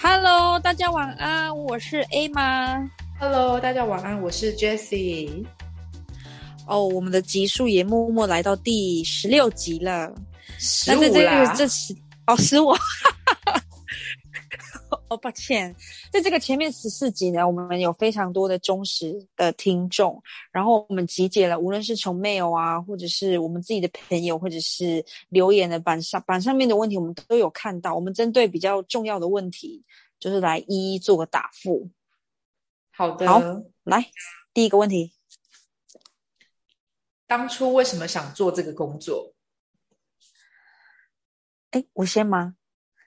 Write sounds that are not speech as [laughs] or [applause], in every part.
Hello，大家晚安，我是 A 妈。Hello，大家晚安，我是 Jessie。哦，我们的集数也默默来到第十六集了。十五啦个，这十哦十五，哦抱歉，在这个前面十四集呢，我们有非常多的忠实的听众，然后我们集结了，无论是从 mail 啊，或者是我们自己的朋友，或者是留言的板上板上面的问题，我们都有看到。我们针对比较重要的问题，就是来一一做个答复。好的。好来，第一个问题，当初为什么想做这个工作？哎，我先吗？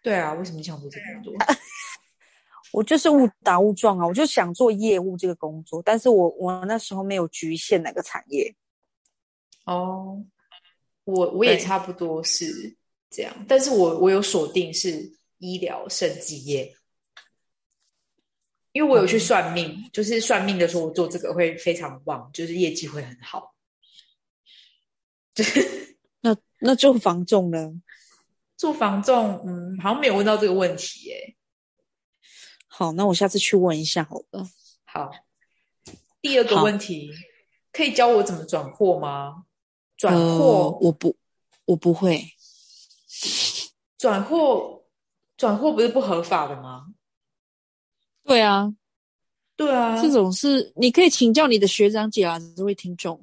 对啊，为什么你想做这个工作？[laughs] 我就是误打误撞啊，我就想做业务这个工作，但是我我那时候没有局限哪个产业。哦，我我也差不多是这样，但是我我有锁定是医疗生技业，因为我有去算命，就是算命的时候我做这个会非常旺，就是业绩会很好。就是那那做房仲呢。做房仲，嗯，好像没有问到这个问题耶。好，那我下次去问一下好了。好，第二个问题，可以教我怎么转货吗？转呃货，我不，我不会。转货，转货不是不合法的吗？对啊，对啊，这种是你可以请教你的学长姐啊，这位听众，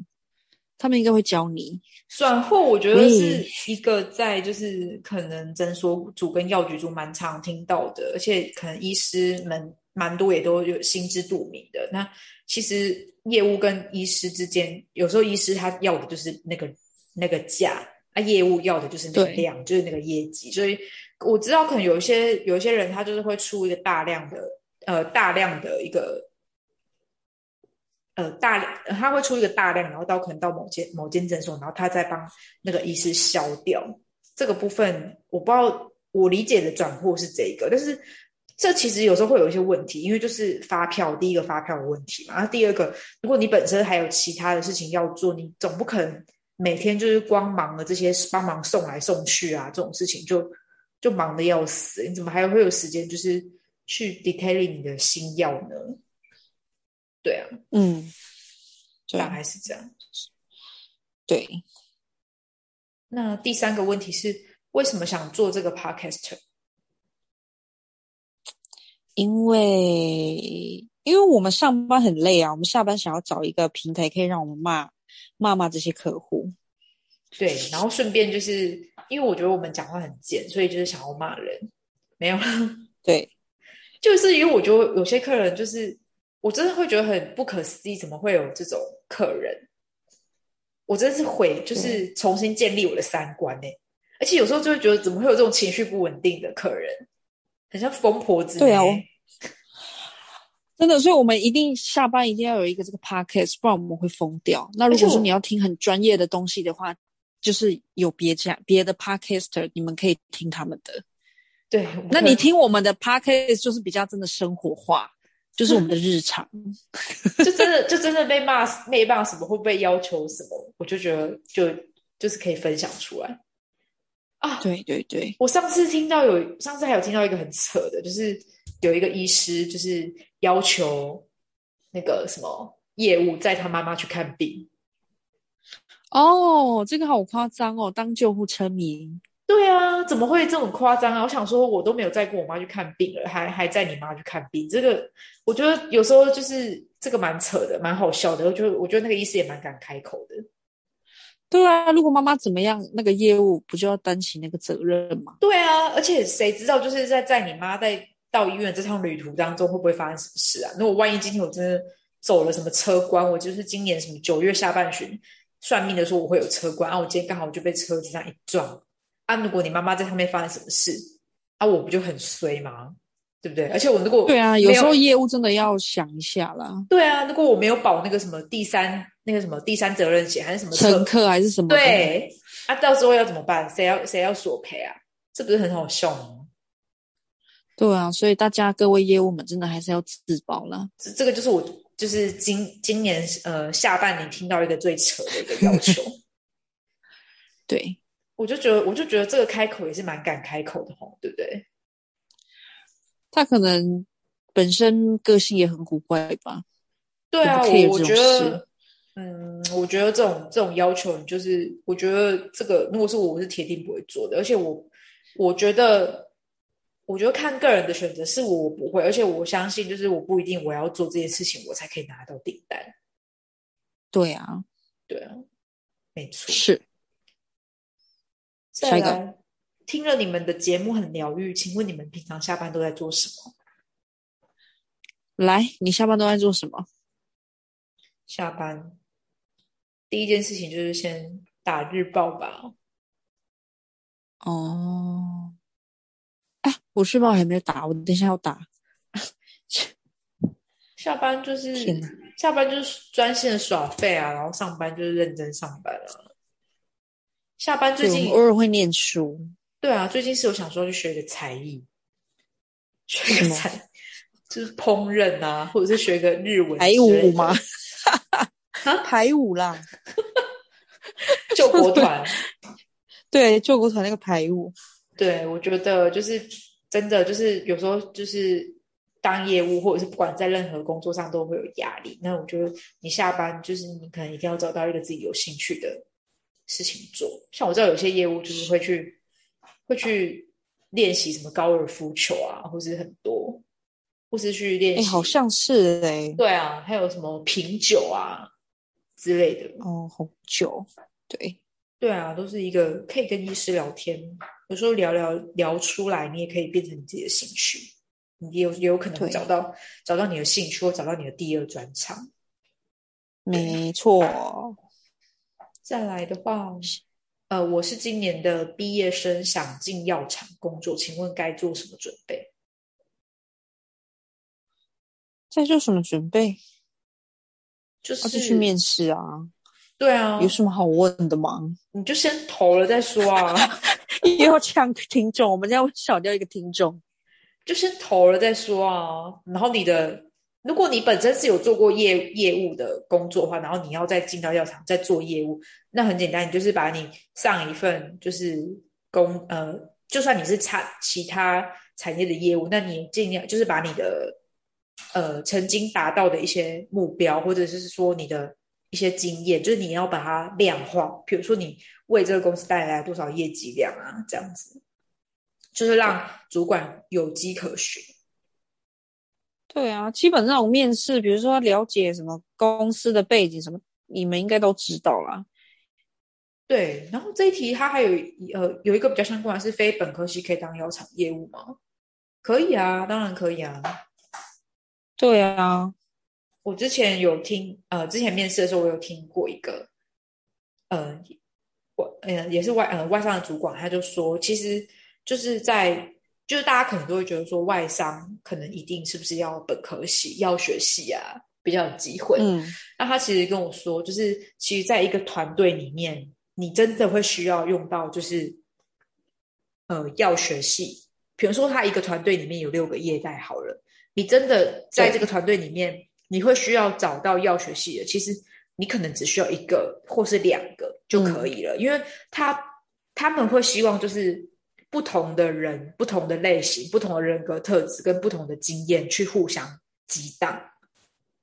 他们应该会教你。转货，我觉得嗯是一个在就是可能诊所主跟药局主蛮常听到的，而且可能医师们蛮多也都有心知肚明的。那其实业务跟医师之间，有时候医师他要的就是那个那个价，啊，业务要的就是那个量，就是那个业绩。所以我知道可能有一些有一些人他就是会出一个大量的呃大量的一个。呃，大量他会出一个大量，然后到可能到某间某间诊所，然后他再帮那个医师消掉这个部分。我不知道我理解的转货是这个，但是这其实有时候会有一些问题，因为就是发票第一个发票的问题嘛，然后第二个，如果你本身还有其他的事情要做，你总不可能每天就是光忙了这些帮忙送来送去啊这种事情就就忙得要死，你怎么还会有时间就是去 detailing 你的新药呢？对啊，嗯，对大概是这样。对，那第三个问题是，为什么想做这个 podcaster？因为因为我们上班很累啊，我们下班想要找一个平台可以让我们骂骂骂这些客户。对，然后顺便就是因为我觉得我们讲话很贱，所以就是想要骂人。没有啦，对，[laughs] 就是因为我觉得有些客人就是我真的会觉得很不可思议，怎么会有这种客人？我真的是毁，就是重新建立我的三观呢、而且有时候就会觉得，怎么会有这种情绪不稳定的客人？很像疯婆子、对啊 [laughs] 真的，所以我们一定下班一定要有一个这个 podcast，不然我们会疯掉。那如果说你要听很专业的东西的话，就是有别家别的 podcaster，你们可以听他们的。对，那你听我们的 podcast 就是比较真的生活化，就是我们的日常。[laughs] 就真的就真的被骂被骂什么，会不会要求什么？我就觉得就就是可以分享出来啊。对对对，我上次听到有，上次还有听到一个很扯的，就是有一个医师就是要求那个什么业务载他妈妈去看病。哦，这个好夸张哦，当救护车迷。对啊，怎么会这么夸张啊？我想说，我都没有载过我妈去看病了，还还载你妈去看病，这个我觉得有时候就是这个蛮扯的，蛮好笑的。我觉得我觉得那个医师也蛮敢开口的。对啊，如果妈妈怎么样，那个业务不就要担起那个责任吗？对啊，而且谁知道就是在在你妈在到医院这趟旅途当中会不会发生什么事啊？如果万一今天我真的走了什么车关，我就是今年什么九月下半旬算命的说我会有车关啊，我今天刚好就被车子这样一撞啊，如果你妈妈在上面发生什么事啊，我不就很衰吗？对不对？而且我如果对啊，有时候业务真的要想一下啦，对啊，如果我没有保那个什么第三那个什么第三责任险还是什么乘客还是什么的？对啊，到时候要怎么办？谁要谁要索赔啊？这不是很好笑吗？对啊，所以大家各位业务们真的还是要自保啦。这这个就是我就是今今年呃下半年听到一个最扯的一个要求。[laughs] 对，我就觉得我就觉得这个开口也是蛮敢开口的吼，对不对？他可能本身个性也很古怪吧。对啊，我我觉得，嗯，我觉得这种这种要求，就是我觉得这个如果是我，我是铁定不会做的。而且我我觉得，我觉得看个人的选择，是我我不会，而且我相信，就是我不一定我要做这件事情，我才可以拿到订单。对啊，对啊，没错。是再下一个来，听了你们的节目很疗愈，请问你们平常下班都在做什么？来，你下班都在做什么？下班第一件事情就是先打日报吧。哦，啊，我日报还没有打，我等一下要打。[laughs] 下班就是下班就是专心的耍废啊，然后上班就是认真上班啊。下班最近偶尔会念书。对啊，最近是有想说去学一个才艺，学个才就是烹饪啊，或者是学个日文排舞吗？[laughs] 排舞啦，[laughs] 救国团。[laughs] 对，救国团那个排舞。对，我觉得就是真的，就是有时候就是当业务，或者是不管在任何工作上都会有压力。那我觉得你下班就是你可能一定要找到一个自己有兴趣的事情做。像我知道有些业务就是会去会去练习什么高尔夫球啊，或是很多，或是去练哎，习。好像是哎。对啊，还有什么品酒啊之类的。哦，红酒。对，对啊，都是一个可以跟医师聊天，有时候聊聊聊出来，你也可以变成你自己的兴趣，你也有也有可能会找到找到你的兴趣，或找到你的第二专长。没错。再来的话，呃，我是今年的毕业生，想进药厂工作，请问该做什么准备？在做什么准备？就是、要去面试啊？对啊有，什么好问的吗？你就先投了再说啊，[laughs] 又要抢听众，我们这样会少掉一个听众。就先投了再说啊。然后你的，如果你本身是有做过业业务的工作的话，然后你要再进到药厂再做业务，那很简单，你就是把你上一份就是工呃，就算你是产其他产业的业务，那你尽量就是把你的呃曾经达到的一些目标，或者是说你的一些经验，就是你要把它量化，比如说你为这个公司带来多少业绩量啊，这样子。就是让主管有机可循。对啊，基本上我面试，比如说了解什么公司的背景什么，你们应该都知道啦。对，然后这一题它还有呃有一个比较相关的是非本科系可以当药厂业务吗？可以啊，当然可以啊。对啊，我之前有听呃，之前面试的时候我有听过一个呃外呃也是外呃外商的主管，他就说其实就是在就是大家可能都会觉得说外商可能一定是不是要本科系、药学系啊比较有机会，嗯，那他其实跟我说，就是其实在一个团队里面，你真的会需要用到就是呃药学系，比如说他一个团队里面有六个业代好了，你真的在这个团队里面，你会需要找到药学系的，其实你可能只需要一个或是两个就可以了，因为他他们会希望就是不同的人、不同的类型、不同的人格特质跟不同的经验去互相激荡。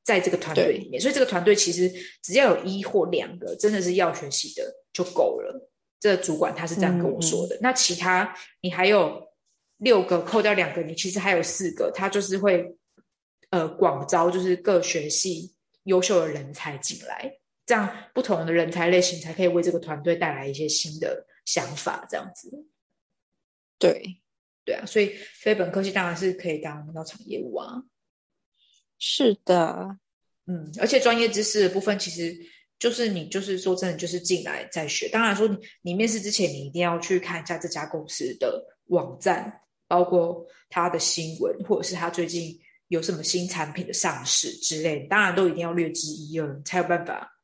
在这个团队里面，所以这个团队其实只要有一或两个真的是要学习的就够了。这个主管他是这样跟我说的。那其他你还有六个，扣掉两个，你其实还有四个，他就是会呃广招，就是各学系优秀的人才进来，这样不同的人才类型才可以为这个团队带来一些新的想法，这样子。对，对啊，所以非本科系当然是可以当药厂业务啊。是的，嗯，而且专业知识的部分，其实就是你就是说真的，就是进来再学。当然说你你面试之前，你一定要去看一下这家公司的网站，包括它的新闻，或者是它最近有什么新产品的上市之类的，当然都一定要略知一二，才有办法。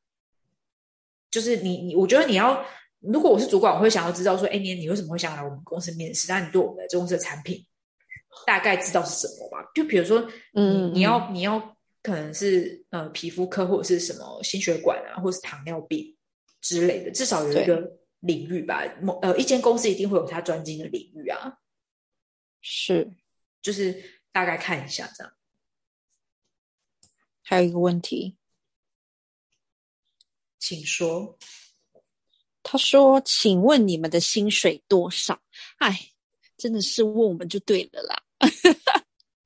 就是你你，我觉得你要，如果我是主管，我会想要知道说，哎，你你为什么会想来我们公司面试？那你对我们的公司的产品大概知道是什么吧。就比如说，你嗯你要你要可能是呃皮肤科或者是什么心血管啊，或是糖尿病之类的，至少有一个领域吧。某呃一间公司一定会有它专精的领域啊，是。就是大概看一下这样。还有一个问题，请说。他说：“请问你们的薪水多少？”哎，真的是问我们就对了啦。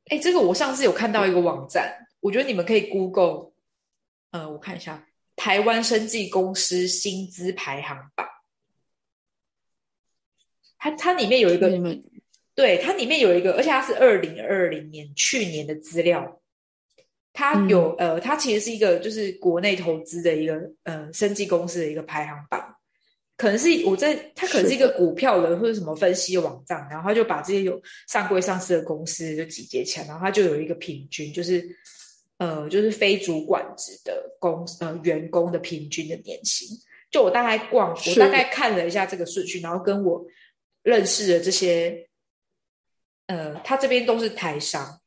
哎，这个我上次有看到一个网站，我觉得你们可以 Google，呃，我看一下台湾生技公司薪资排行榜，它它里面有一个，对，它里面有一个，而且它是二零二零年去年的资料，它有、呃，它其实是一个就是国内投资的一个呃生技公司的一个排行榜。可能是我在，他可能是一个股票的或者什么分析的网站，然后他就把这些有上柜上市的公司就集结起来，然后他就有一个平均，就是呃，就是非主管职的公呃员工的平均的年薪。就我大概逛，我大概看了一下这个顺序，然后跟我认识的这些，呃，他这边都是台商，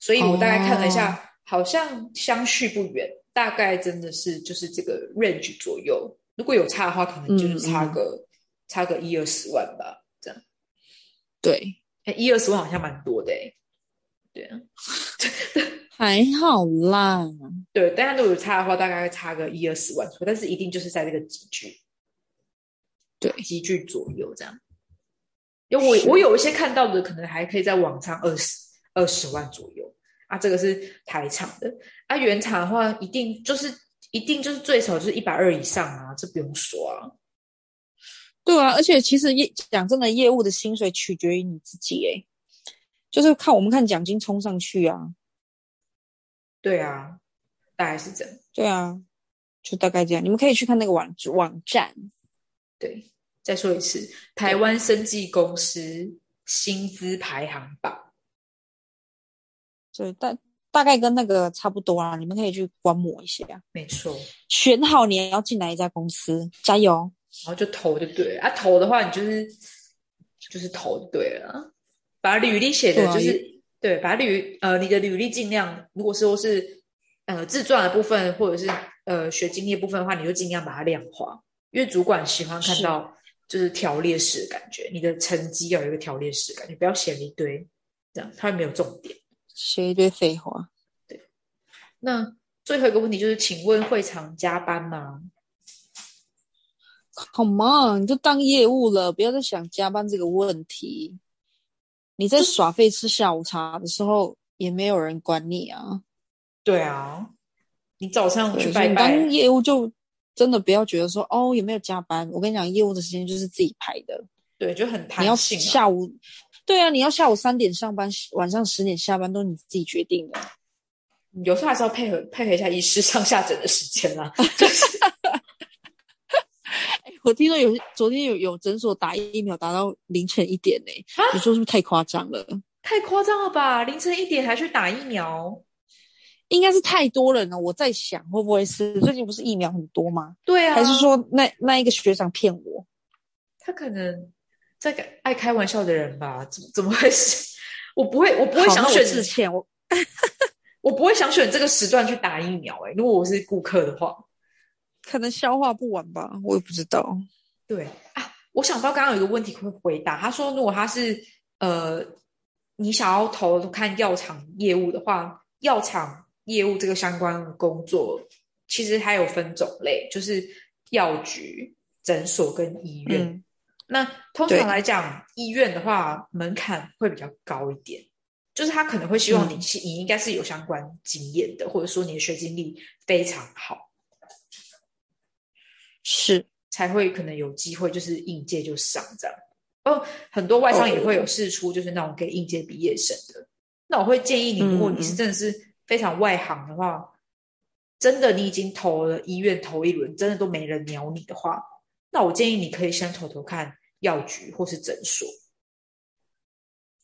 所以我大概看了一下，好像相去不远，大概真的是就是这个 range 左右。如果有差的话，可能就是差个、差个一二十万吧，这样。对，哎，一二十万好像蛮多的哎。对啊，[laughs] 还好啦。对，但是如果有差的话，大概会差个一二十万左右，但是一定就是在这个集聚，对集聚左右这样。因为我我有一些看到的，可能还可以在网上二十二十万左右啊，这个是台厂的啊，原厂的话一定就是一定就是最少就是一百二以上啊，这不用说啊。对啊，而且其实业讲真的，业务的薪水取决于你自己，诶，就是看我们看奖金冲上去啊。对啊，大概是这样。对啊，就大概这样。你们可以去看那个网网站。对，再说一次，台湾生技公司薪资排行榜。对，大大概跟那个差不多啊，你们可以去观摩一下。没错，选好你要进来一家公司，加油！然后就投就对了啊，投的话你就是就是投就对了啊，把履历写的就是对，把履呃你的履历尽量，如果说是呃自传的部分或者是呃学经历部分的话，你就尽量把它量化，因为主管喜欢看到就是条列式的感觉，你的成绩要有一个条列式的感觉，不要写一堆这样，它会没有重点。写一堆废话。那最后一个问题就是，请问会常加班吗？Come on，你就当业务了，不要再想加班这个问题。你在耍废吃下午茶的时候，也没有人管你啊。对啊，你早上去拜拜你当，业务就真的不要觉得说哦有没有加班。我跟你讲，业务的时间就是自己排的。对，就很你要弹性、啊。下午，对啊，你要下午三点上班，晚上十点下班，都是你自己决定的。有时候还是要配合配合一下医师上下诊的时间啦。[laughs] [laughs] 我听说有昨天有有诊所打疫苗打到凌晨一点呢、啊你说是不是太夸张了？太夸张了吧！凌晨一点还去打疫苗？应该是太多人了。我在想会不会是最近不是疫苗很多吗？对啊，还是说那那一个学长骗我？他可能在个爱开玩笑的人吧？怎么怎么会是？[laughs] 我不会，我不会想选，之前，我 [laughs] 我不会想选这个时段去打疫苗、欸。如果我是顾客的话，可能消化不完吧，我也不知道。对啊，我想到刚刚有一个问题会回答，他说如果他是呃，你想要投看药厂业务的话，药厂业务这个相关的工作，其实还有分种类，就是药局、诊所跟医院。嗯那通常来讲，医院的话门槛会比较高一点，就是他可能会希望你嗯是、你应该是有相关经验的，或者说你的学经历非常好。是才会可能有机会，就是应届就上这样。哦，很多外商也会有试出，就是那种给应届毕业生的。那我会建议你，如果你是嗯真的是非常外行的话，真的你已经投了医院投一轮，真的都没人鸟你的话，那我建议你可以先投投看药局或是诊所，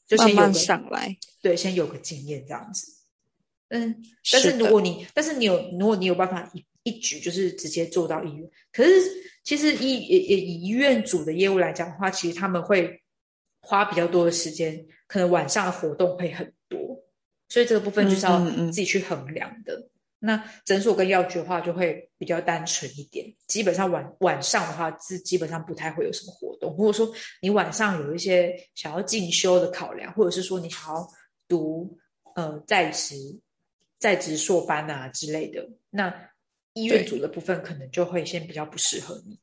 就先慢慢有个上来。对，先有个经验这样子。嗯，但是如果你，但是你有，如果你有办法一一举就是直接做到医院，可是其实医也也以医院组的业务来讲的话，其实他们会花比较多的时间，可能晚上的活动会很多，所以这个部分就是要自己去衡量的。那诊所跟药局的话就会比较单纯一点，基本上晚晚上的话是基本上不太会有什么活动，或者说你晚上有一些想要进修的考量，或者是说你想要读呃在职在职硕班啊之类的，那医院组的部分可能就会先比较不适合你，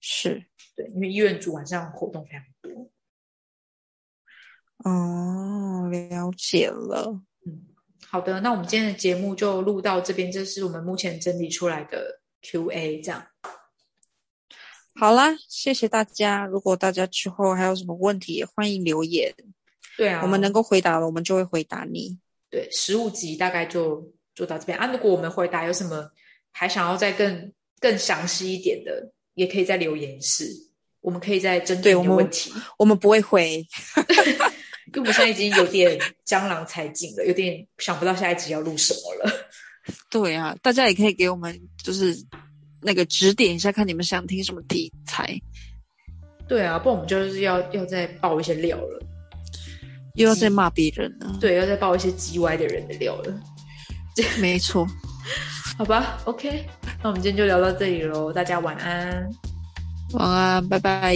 是对，因为医院组晚上活动非常多。哦，了解了。好的，那我们今天的节目就录到这边，这是我们目前整理出来的 Q&A，这样。好啦，谢谢大家。如果大家之后还有什么问题，也欢迎留言，对啊，我们能够回答的，我们就会回答你。对十五集大概就做到这边啊。如果我们回答有什么还想要再更更详细一点的，也可以在留言室，我们可以再针对我们的问题。我们不会回，[laughs] 因为我们现在已经有点江郎才尽了，有点想不到下一集要录什么了。[laughs] 对啊，大家也可以给我们就是那个指点一下，看你们想听什么题材，对啊，不然我们就是要要再爆一些料了。又要再骂别人了。对，要再爆一些叽歪的人的料了。[laughs] 没错，好吧，OK，那我们今天就聊到这里喽，大家晚安。晚安，拜拜。